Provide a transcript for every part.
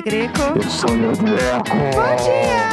Jéssica Greco. Eu sou o Greco. Bom dia!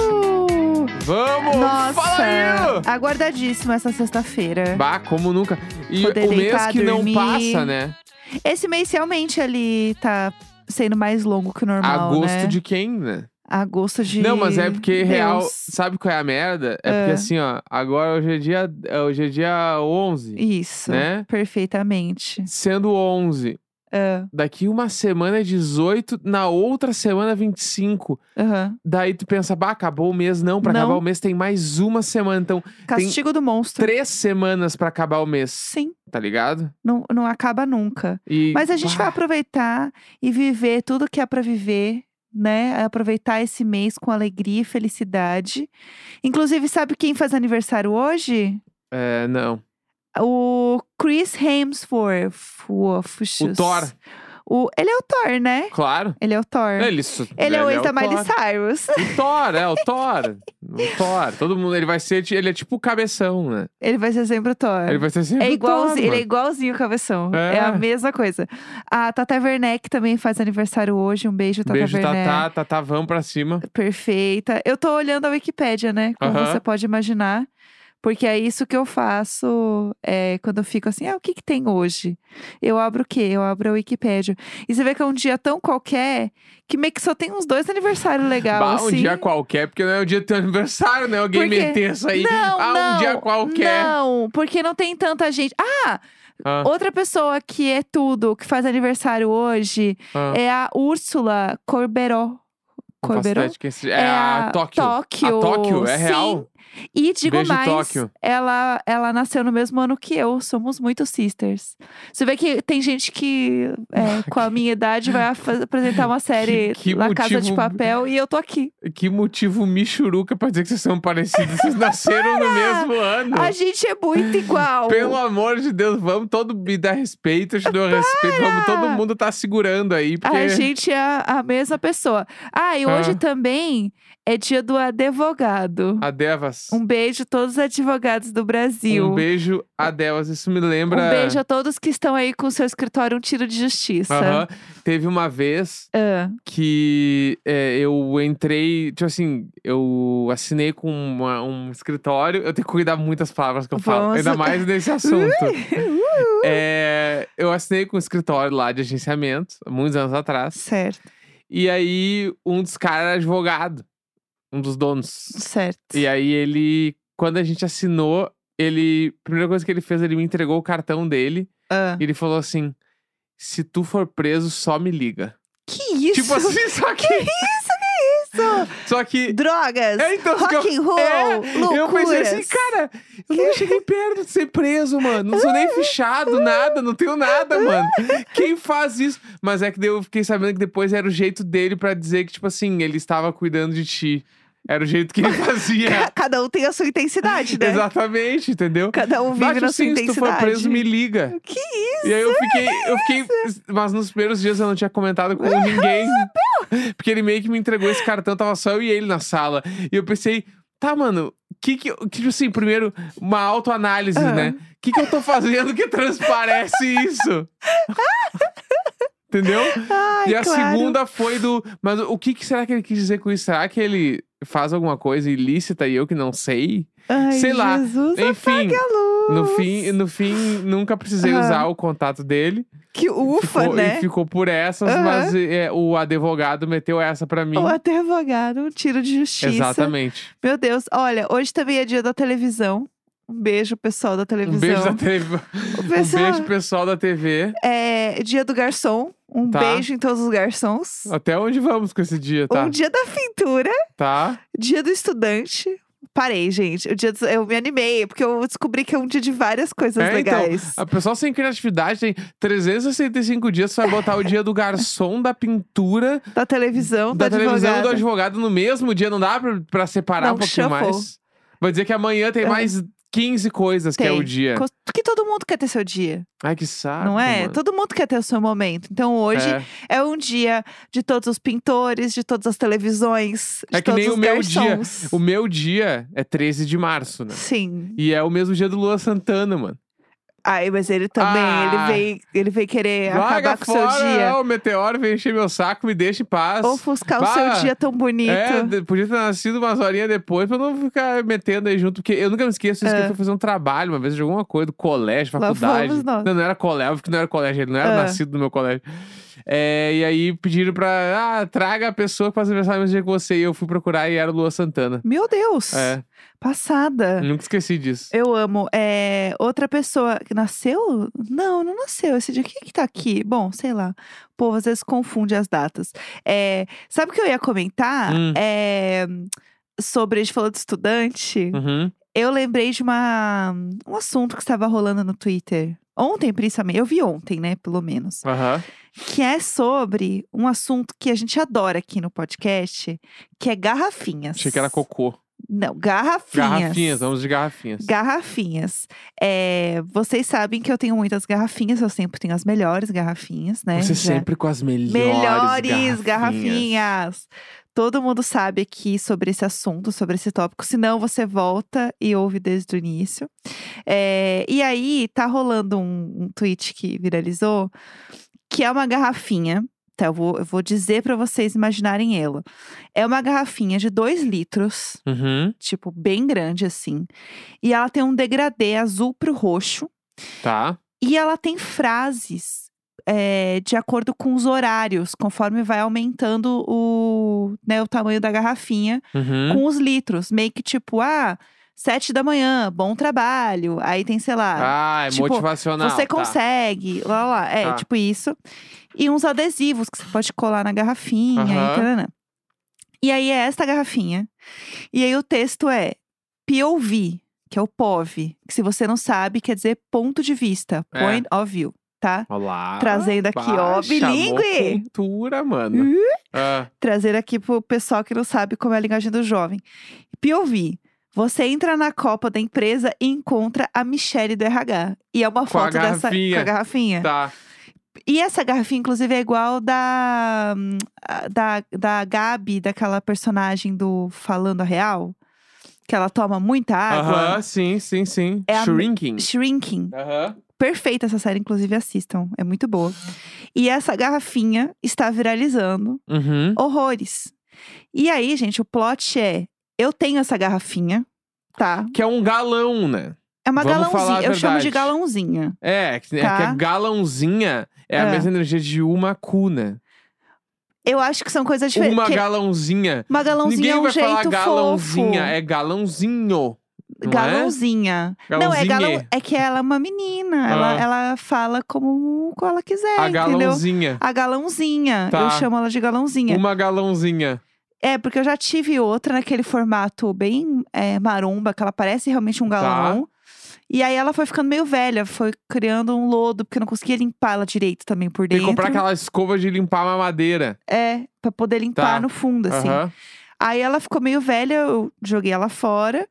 Uhul! Vamos! Nossa, Fala aí! aguardadíssimo essa sexta-feira. Bah, como nunca. E Poder o mês que não dormir. passa, né? Esse mês realmente ali tá sendo mais longo que o normal, Agosto né? de quem, né? Agosto de Não, mas é porque Deus. real. Sabe qual é a merda? É porque Ah. assim, ó. Agora hoje é dia, hoje é dia 11. Isso, né? perfeitamente. Sendo 11. Ah, Daqui uma semana é 18, na outra semana é 25. aham. Daí tu pensa, bah, acabou o mês. Não, pra Não. acabar o mês tem mais uma semana. Então, Castigo do monstro. três semanas pra acabar o mês. Sim, Tá ligado? não, não acaba nunca. E, Mas a gente vai bah, aproveitar e viver tudo que é pra viver, né? Aproveitar esse mês com alegria e felicidade. Inclusive, sabe quem faz aniversário hoje? É, não. O Chris Hemsworth. O, Thor, O, ele é o Thor, né? claro. Ele é o Thor. Ele, su- Ele é o ex da Miley. Cyrus. O Thor, é, o Thor. O Thor. Todo mundo, ele vai ser, ele é tipo o cabeção, né? Ele vai ser sempre o Thor. Ele vai ser sempre É o Thor, igualzinho, ele é igualzinho o cabeção. É. É. a mesma coisa. A Tata Werneck também faz aniversário hoje. Um beijo, Tata Beijo, Werneck. Tatá, Tatá, vamos pra cima. Perfeita. Eu tô olhando a Wikipédia, né? Como Aham. você pode imaginar. Porque é isso que eu faço é, quando eu fico assim, ah, o que que tem hoje? Eu abro o quê? Eu abro a Wikipédia. E você vê que é um dia tão qualquer que meio que só tem uns dois aniversários legais, Bah, um assim. dia qualquer, porque não é o dia do teu aniversário, né? Alguém Por quê? meter isso aí. Não, ah, não, um dia qualquer. Não, porque não tem tanta gente. Ah, Ah, outra pessoa que é tudo, que faz aniversário hoje, ah, é a Úrsula Corberó. Corberó? seja. É, a Tóquio. Tóquio. A Tóquio, é Sim. real? E digo Beijo, mais, Tóquio. ela ela nasceu no mesmo ano que eu, somos muito sisters. Você vê que tem gente que é, com a minha idade vai apresentar uma série Que- que La Casa de motivo- Papel e eu tô aqui. Que motivo michuruca pra dizer que vocês são parecidos. Vocês nasceram no mesmo ano. A gente é muito igual. Pelo amor de Deus, vamos todo me dar respeito, eu te dou respeito, vamos todo mundo tá segurando aí, porque A gente é a, a mesma pessoa. Ah, e hoje Ah. também é dia do advogado. a Devas. Um beijo a todos os advogados do Brasil. Um beijo a Devas, isso me lembra. Um beijo a todos que estão aí com o seu escritório Um Tiro de Justiça. Aham. Teve uma vez Ah, que é, eu entrei, tipo assim, eu assinei com uma- um escritório. Eu tenho que cuidar muitas palavras que eu falo, Vamos- ainda mais nesse assunto. É, eu assinei com um escritório lá de agenciamento, muitos anos atrás. certo, E aí, um dos caras era advogado, um dos donos. certo. E aí, ele, quando a gente assinou, ele, a primeira coisa que ele fez, ele me entregou o cartão dele. Ah. E ele falou assim: se tu for preso, só me liga. Que isso? Tipo assim, só que. isso? Só que. Drogas, É, então, que eu- rock and roll, é, loucuras. Eu pensei assim, cara, eu nunca cheguei perto de ser preso, mano. Não sou nem fichado, nada, não tenho nada, mano. Quem faz isso? Mas é que daí eu fiquei sabendo que depois era o jeito dele pra dizer que, tipo assim, ele estava cuidando de ti. Era o jeito que ele fazia. Ca- Cada um tem a sua intensidade, né? Exatamente, entendeu? Cada um vive Mas, na sua assim, se tu for intensidade. preso, me liga. Que isso? E aí eu fiquei, eu fiquei. Mas nos primeiros dias eu não tinha comentado com ninguém. Porque ele meio que me entregou esse cartão, tava só eu e ele na sala. E eu pensei, tá, mano, que que. Tipo assim, primeiro, uma autoanálise, Ah. né? O que, que eu tô fazendo que transparece isso? Entendeu? Ai, e a claro. segunda foi do. Mas o que, que será que ele quis dizer com isso? Será que ele faz alguma coisa ilícita e eu que não sei? Ai, sei lá. Jesus, Enfim. No fim, no fim, nunca precisei Aham. usar o contato dele. Que ufa, ficou, né? Ficou por essas, Aham. mas é, o advogado meteu essa pra mim. O advogado, um tiro de justiça. Exatamente. Meu Deus, olha, hoje também é dia da televisão. Um beijo, pessoal da televisão. Um beijo da TV. O Um pessoal, beijo, pessoal da TV. É dia do garçom. Um Tá. beijo em todos os garçons. Até onde vamos com esse dia, tá? Um dia da pintura. Tá? Dia do estudante. Parei, gente. O dia do- Eu me animei, porque eu descobri que é um dia de várias coisas É, então, legais. a pessoa sem criatividade tem 365 dias, você vai botar o dia do garçom, da pintura, Da televisão, da do televisão e do advogado. no mesmo dia. Não dá pra, pra separar Não, um pouquinho shuffle. mais? Vai dizer que amanhã tem É. mais 15 coisas que é Tem. o dia. Porque todo mundo quer ter seu dia, Ai, que saco. não é? mano. Todo mundo quer ter o seu momento. Então hoje É. é um dia de todos os pintores, de todas as televisões, de É que todos nem os o meu dia. garçons. O meu dia é 13 de março, né? Sim. E é o mesmo dia do Lua Santana, mano. Ai, mas ele também, Ah. ele veio, ele veio querer acabar com o seu dia. o meteoro vem encher meu saco, me deixa em paz. Ofuscar o Bah, seu dia tão bonito. É, podia ter nascido umas horinhas depois pra não ficar metendo aí junto. Porque eu nunca me esqueço isso que É. eu fui fazer um trabalho uma vez de alguma coisa, do colégio, faculdade. Não, não era colégio, que não era colégio, ele não era É. nascido no meu colégio. É, e aí pediram pra. Ah, traga a pessoa que faz aniversário no mesmo dia que você. E eu fui procurar e era o Lua Santana. Meu Deus! É, Passada. nunca esqueci disso. Eu amo. É, outra pessoa que nasceu? Não, não nasceu esse dia. Quem que tá aqui? Bom, sei lá. O povo às vezes confunde as datas. É, sabe o que eu ia comentar? Hum. É, sobre, a gente falou de estudante. Uhum. Eu lembrei de uma, um assunto que estava rolando no Twitter. Ontem, principalmente. Eu vi ontem, né? Pelo menos. Aham. Que é sobre um assunto que a gente adora aqui no podcast, que é garrafinhas. Achei que era cocô. Não, garrafinhas. Garrafinhas, vamos de garrafinhas. Garrafinhas. É, vocês sabem que eu tenho muitas garrafinhas, eu sempre tenho as melhores garrafinhas, né? Você Já- sempre com as melhores, Melhores garrafinhas. garrafinhas. Todo mundo sabe aqui sobre esse assunto, sobre esse tópico. Se não, você volta e ouve desde o início. É, e aí, tá rolando um, um tweet que viralizou, que é uma garrafinha. Tá, eu vou, eu vou dizer pra vocês imaginarem ela. É uma garrafinha de 2 litros, Uhum, tipo, bem grande assim. E ela tem um degradê azul pro roxo. tá. E ela tem frases é, de acordo com os horários, conforme vai aumentando o, né, o tamanho da garrafinha Uhum. com os litros. Meio que tipo, ah, sete da manhã, bom trabalho. Aí tem, sei lá, Ah, é tipo, motivacional. você tá. consegue, lá, lá, lá. É, Tá. tipo isso. E uns adesivos que você pode colar na garrafinha Aham. e. E aí é esta garrafinha. E aí o texto é POV, que é o POV, que se você não sabe, quer dizer ponto de vista, É. point of view, tá? Olá. Trazendo aqui, ó, Bah, chamou bilíngue. cultura, mano. Uh, Ah, Trazer aqui pro pessoal que não sabe como é a linguagem do jovem. POV. Você entra na copa da empresa e encontra a Michelle do RH. E é uma Com foto dessa garrafinha. com a garrafinha. tá. E essa garrafinha, inclusive, é igual da, a- da, da Gabi, daquela personagem do Falando a Real. Que ela toma muita água. Aham, sim, sim, sim. É a- Shrinking. Shrinking. Aham. Perfeita essa série, inclusive assistam. É muito boa. E essa garrafinha está viralizando Uhum. horrores. E aí, gente, o plot é: eu tenho essa garrafinha, tá? Que é um galão, né? É uma Vamos falar galãozinha. Eu chamo de galãozinha. É, que, é Tá. que a galãozinha é, a É. mesma energia de uma cu, né? Eu acho que são coisas diferentes. Uma porque galãozinha. uma galãozinha Ninguém é um vai falar jeito galãozinha, fofo. é galãozinho. não é? Galãozinha. Não, é galão. É que ela é uma menina. Ela, Ah. ela fala como, como ela quiser, A entendeu? galãozinha. A galãozinha. Tá. Eu chamo ela de galãozinha. Uma galãozinha. É, porque eu já tive outra naquele formato bem é, maromba, que ela parece realmente um galão. E aí ela foi ficando meio velha, foi criando um lodo, porque eu não conseguia limpar ela direito também por Tem dentro. que comprar aquela escova de limpar a mamadeira. É, pra poder limpar Tá. no fundo, assim. Aham. Aí ela ficou meio velha, eu joguei ela fora,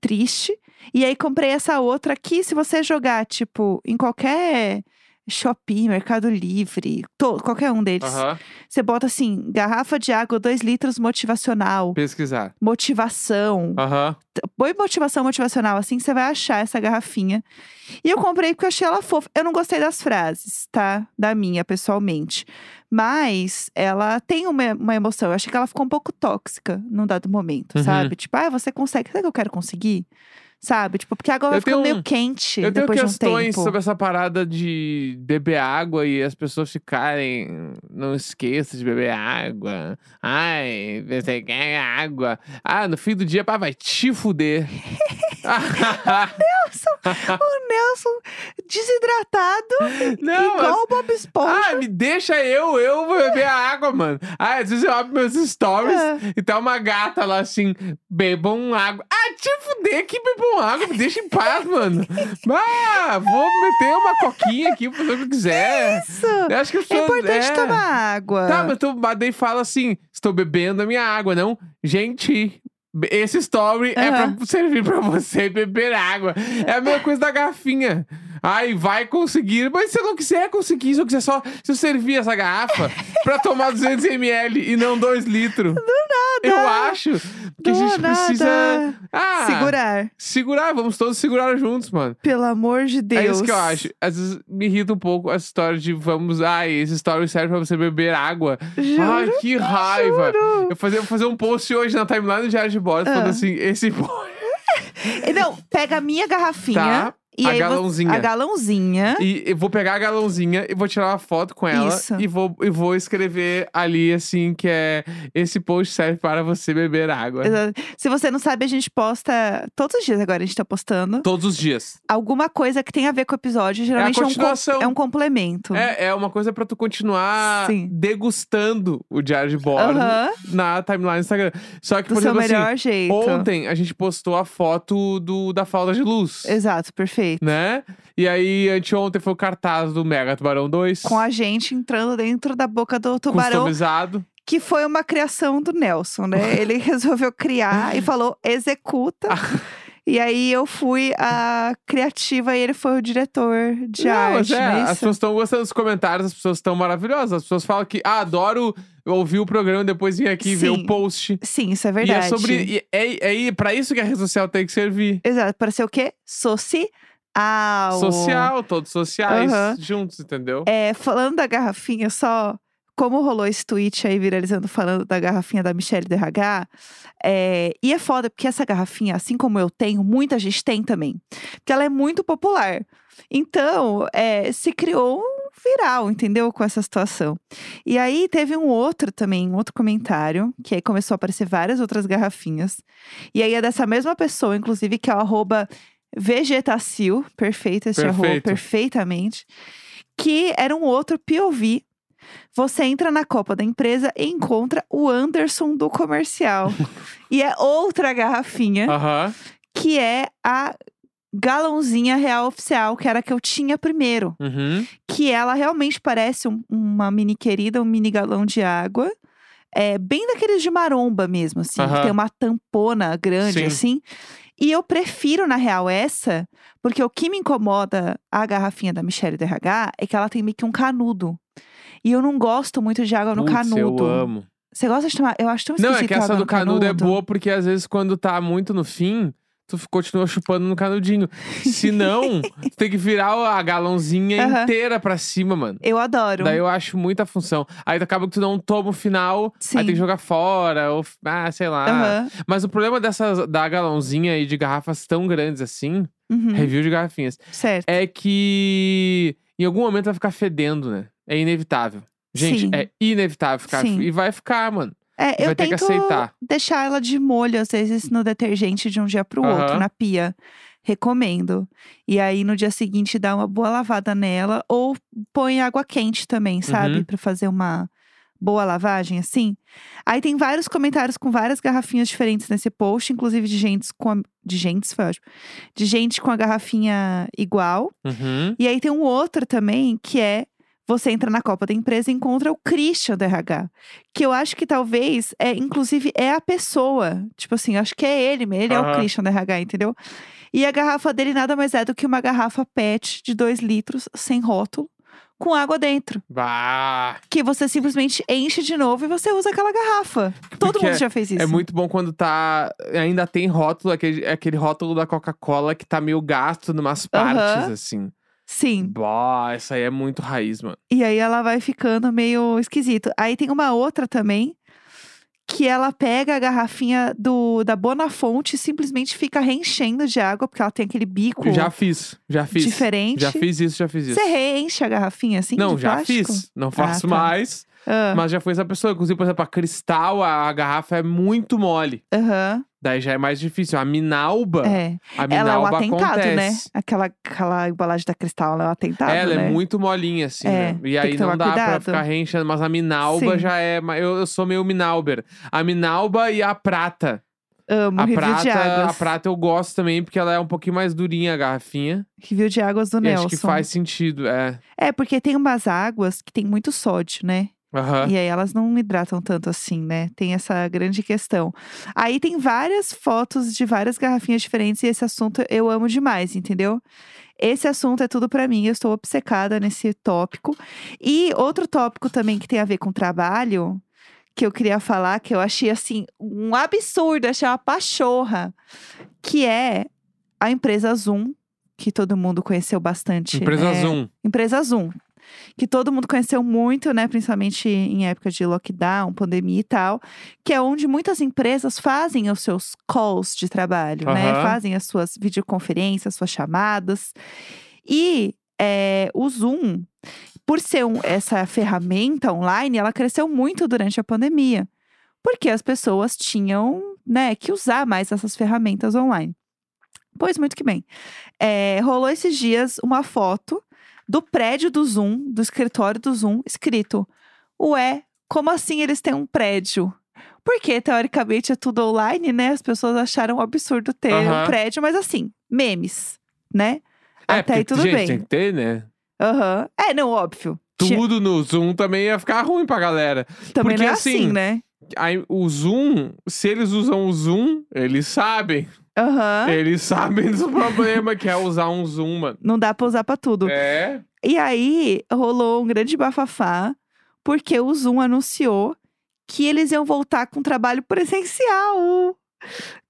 triste. E aí comprei essa outra aqui, se você jogar, tipo, em qualquer Shopee, Mercado Livre, to- qualquer um deles. Aham. Você bota assim, garrafa de água, 2 litros motivacional, Pesquisar. motivação. Aham. Põe motivação motivacional, assim você vai achar essa garrafinha. E eu comprei porque eu achei ela fofa. Eu não gostei das frases, tá? Da minha, pessoalmente. Mas ela tem uma, uma emoção. Eu achei que ela ficou um pouco tóxica num dado momento, Uhum. sabe? Tipo, ah, você consegue. Será que eu quero conseguir? Sabe? Tipo, porque a água vai Eu ficando tenho- meio quente Eu tenho depois de um questões sobre essa parada de beber água e as pessoas ficarem. Não esqueça de beber água. Ai, você quer água. Ah, no fim do dia, pá, vai te fuder. O Nelson desidratado, não, igual o Bob Esponja. Ah, me deixa eu, eu vou beber a água, mano. Ah, às vezes eu abro meus stories É. e tá uma gata lá assim, bebam água. Ah, te fuder que bebam água, me deixa em paz, mano. Ah, vou meter uma coquinha aqui, fazer o que eu quiser. Isso! Eu acho que É pessoas- importante é. tomar água. Tá, mas tu mas daí fala assim: estou bebendo a minha água, não? Gente. Esse story é pra servir pra você beber água. É a mesma coisa da garrafinha. Ai, vai conseguir. Mas se eu não quiser conseguir, se eu quiser só. Se eu servir essa garrafa pra tomar 200ml e não 2 litros. Do nada. Eu acho que a gente precisa. Ah, Segurar. Segurar, vamos todos segurar juntos, mano. Pelo amor de Deus. É isso que eu acho. Às vezes me irrita um pouco essa história de vamos. Ai, esse story serve pra você beber água. Juro, Ai, que raiva. juro. Eu fazer, vou fazer um post hoje na timeline do Diário de Bordo Ah. falando assim: esse E Não, pega a minha garrafinha. Tá, e a aí galãozinha. a galãozinha. E eu vou pegar a galãozinha e vou tirar uma foto com ela Isso. e vou, e vou escrever ali assim que é esse post serve para você beber água. Exato. Se você não sabe, a gente posta todos os dias agora, a gente tá postando. Todos os dias. Alguma coisa que tem a ver com o episódio. Geralmente é, um, é um complemento. É, é uma coisa pra tu continuar Sim. degustando o diário de bordo na timeline do Instagram. Só que, do por exemplo, assim, melhor jeito. ontem a gente postou a foto do, da falda de luz. Exato, perfeito. Né? E aí, anteontem foi o cartaz do Mega Tubarão 2. Com a gente entrando dentro da boca do tubarão, Customizado. que foi uma criação do Nelson, né? Ele resolveu criar e falou: executa. E aí eu fui a criativa e ele foi o diretor de Não, arte. é, não é as pessoas estão gostando dos comentários, as pessoas estão maravilhosas. As pessoas falam que ah, adoro ouvir o programa e depois vir aqui ver o post. Sim, isso é E verdade. é sobre. E é, é, pra isso que a rede social tem que servir. Exato, para ser o quê? Social. Social, todos sociais, Aham. juntos, entendeu? É, falando da garrafinha, só como rolou esse tweet aí viralizando falando da garrafinha da Michelle DRH. É, e é foda, porque essa garrafinha, assim como eu tenho, muita gente tem também. Porque ela é muito popular. Então, é, se criou um viral, entendeu? Com essa situação. E aí teve um outro também, um outro comentário, que aí começou a aparecer várias outras garrafinhas. E aí é dessa mesma pessoa, inclusive, que é o arroba Vegetacil, perfeito esse arroba, Perfeito. perfeitamente. Que era um outro POV. Você entra na Copa da empresa e encontra o Anderson do comercial. e é outra garrafinha, Aham. que é a galãozinha real oficial, que era a que eu tinha primeiro. Uhum. Que ela realmente parece um- uma mini querida, um mini galão de água. É bem daqueles de maromba mesmo, assim. que Aham. tem uma tampona grande, Sim. assim. E eu prefiro, na real, essa, porque o que me incomoda a garrafinha da Michelle DRH é que ela tem meio que um canudo. E eu não gosto muito de água no Putz, canudo. eu amo. Você gosta de tomar? Eu acho tão Não, é que essa do no canudo é boa porque às vezes quando tá muito no fim, tu continua chupando no canudinho. Se não, tu tem que virar a galãozinha Aham. inteira pra cima, mano. Eu adoro. Daí eu acho muita função. Aí acaba que tu não toma o final, Sim. aí tem que jogar fora, ou ah, sei lá. Aham. Mas o problema dessas da galãozinha e de garrafas tão grandes assim, Uhum. review de garrafinhas, Certo. é que em algum momento vai ficar fedendo, né? É inevitável. Gente, Sim. é inevitável ficar. Sim. E vai ficar, mano. É, eu Vai ter que tento aceitar. deixar ela de molho, às vezes, no detergente de um dia pro outro, Aham. na pia. Recomendo. E aí, no dia seguinte, dá uma boa lavada nela. Ou põe água quente também, sabe? Uhum. Pra fazer uma boa lavagem, assim. Aí tem vários comentários com várias garrafinhas diferentes nesse post, inclusive de gente com a... De gente, ótimo. De gente com a garrafinha igual. Uhum. E aí tem um outro também, que é você entra na Copa da empresa e encontra o Christian do RH. Que eu acho que talvez, é, inclusive, é a pessoa. Tipo assim, eu acho que é ele, ele é o. Christian do RH, entendeu? E a garrafa dele nada mais é do que uma garrafa PET de 2 litros, sem rótulo, com água dentro. Bah. Que você simplesmente enche de novo e você usa aquela garrafa. Todo Porque mundo já fez isso. É muito bom quando tá. Ainda tem rótulo, aquele, aquele rótulo da Coca-Cola que tá meio gasto numas partes, Aham. assim. Sim. Bah, essa aí é muito raiz, mano. E aí ela vai ficando meio esquisito. Aí tem uma outra também, que ela pega a garrafinha do da Bonafonte e simplesmente fica reenchendo de água, porque ela tem aquele bico Já fiz, já fiz. diferente. Já fiz isso, já fiz isso. Você reenche a garrafinha assim? Não, já plástico? fiz. Não faço tá. mais. Ah, Mas já foi essa pessoa. Inclusive, por exemplo, a cristal, a, a garrafa é muito mole. Aham, Daí já é mais difícil. A minalba, é. a Ela é um minalba atentado, acontece. né? Aquela, aquela embalagem da cristal, ela é um atentado, Ela né? é muito molinha, assim, É, né? E aí não dá pra cuidado. ficar reenchendo. Mas a minalba Sim. já é. Eu, eu sou meio minalber. A minalba e a prata. Amo, a review de prata, águas. a prata eu gosto também, porque ela é um pouquinho mais durinha a garrafinha. Review de águas do E Nelson. acho que faz sentido, é. É, porque tem umas águas que tem muito sódio, né? Aham. E aí elas não hidratam tanto assim, né? Tem essa grande questão. Aí tem várias fotos de várias garrafinhas diferentes e esse assunto eu amo demais, entendeu? Esse assunto é tudo pra mim, eu estou obcecada nesse tópico. E outro tópico também que tem a ver com trabalho, que eu queria falar, que eu achei assim um absurdo, achei uma pachorra, que é a empresa Zoom, que todo mundo conheceu bastante. Empresa né? Zoom. Empresa Zoom. Que todo mundo conheceu muito, né? Principalmente em época de lockdown, pandemia e tal. Que é onde muitas empresas fazem os seus calls de trabalho, né? Aham. Fazem as suas videoconferências, suas chamadas. E é, o Zoom, por ser um- essa ferramenta online, ela cresceu muito durante a pandemia. Porque as pessoas tinham, né, que usar mais essas ferramentas online. Pois muito que bem. É, rolou esses dias uma foto do prédio do Zoom, do escritório do Zoom, escrito: Ué, como assim eles têm um prédio? Porque, teoricamente, é tudo online, né? As pessoas acharam um absurdo ter um Aham. prédio, mas assim, memes, né? É, Até aí porque, tudo gente, bem. tem que ter, né? Aham. É, não, óbvio. Tinha- Tudo no Zoom também ia ficar ruim pra galera. Também porque, não é assim, assim, né? Aí, o Zoom, se eles usam o Zoom, eles sabem. Aham. Eles sabem do problema que é usar um Zoom, mano. Não dá pra usar pra tudo. É. E aí rolou um grande bafafá, porque o Zoom anunciou que eles iam voltar com trabalho presencial.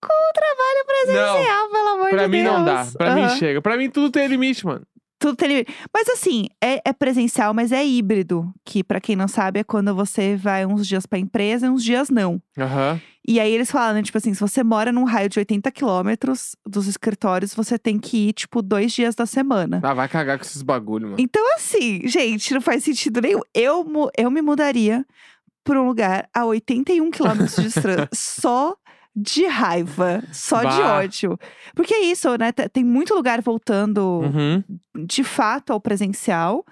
Com trabalho presencial, pelo amor Pra de mim Deus. não dá. Pra mim Aham. chega. Pra mim tudo tem limite, mano. Tudo tem limite. Mas assim, é, é presencial, mas é híbrido. Que pra quem não sabe, é quando você vai uns dias pra empresa e uns dias não. Aham. E aí eles falaram, né, tipo assim, se você mora num raio de 80 quilômetros dos escritórios, você tem que ir, tipo, dois dias da semana. Ah, vai cagar com esses bagulho, mano. Então, assim, gente, não faz sentido nenhum. Eu, eu me mudaria pra um lugar a 81 quilômetros de distância. só de raiva, só de Bah. ódio. Porque é isso, né? te- Tem muito lugar voltando Uhum. de fato ao presencial.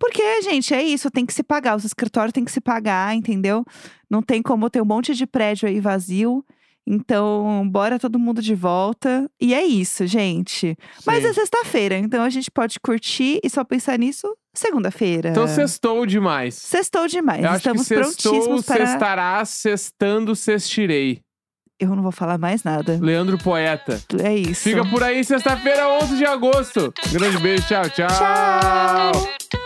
Porque, gente, é isso, tem que se pagar. Os escritórios têm que se pagar, entendeu? Não tem como ter um monte de prédio aí vazio. Então, bora todo mundo de volta. E é isso, gente. Mas Sim. é sexta-feira, então a gente pode curtir e só pensar nisso segunda-feira. Então sextou demais. Sextou demais. Eu acho Estamos que sextou, prontíssimos para. sextará, sextando, sextirei. Eu não vou falar mais nada. Leandro Poeta. É isso. Fica por aí, sexta-feira, 11 de agosto. Grande beijo, tchau, tchau. Tchau!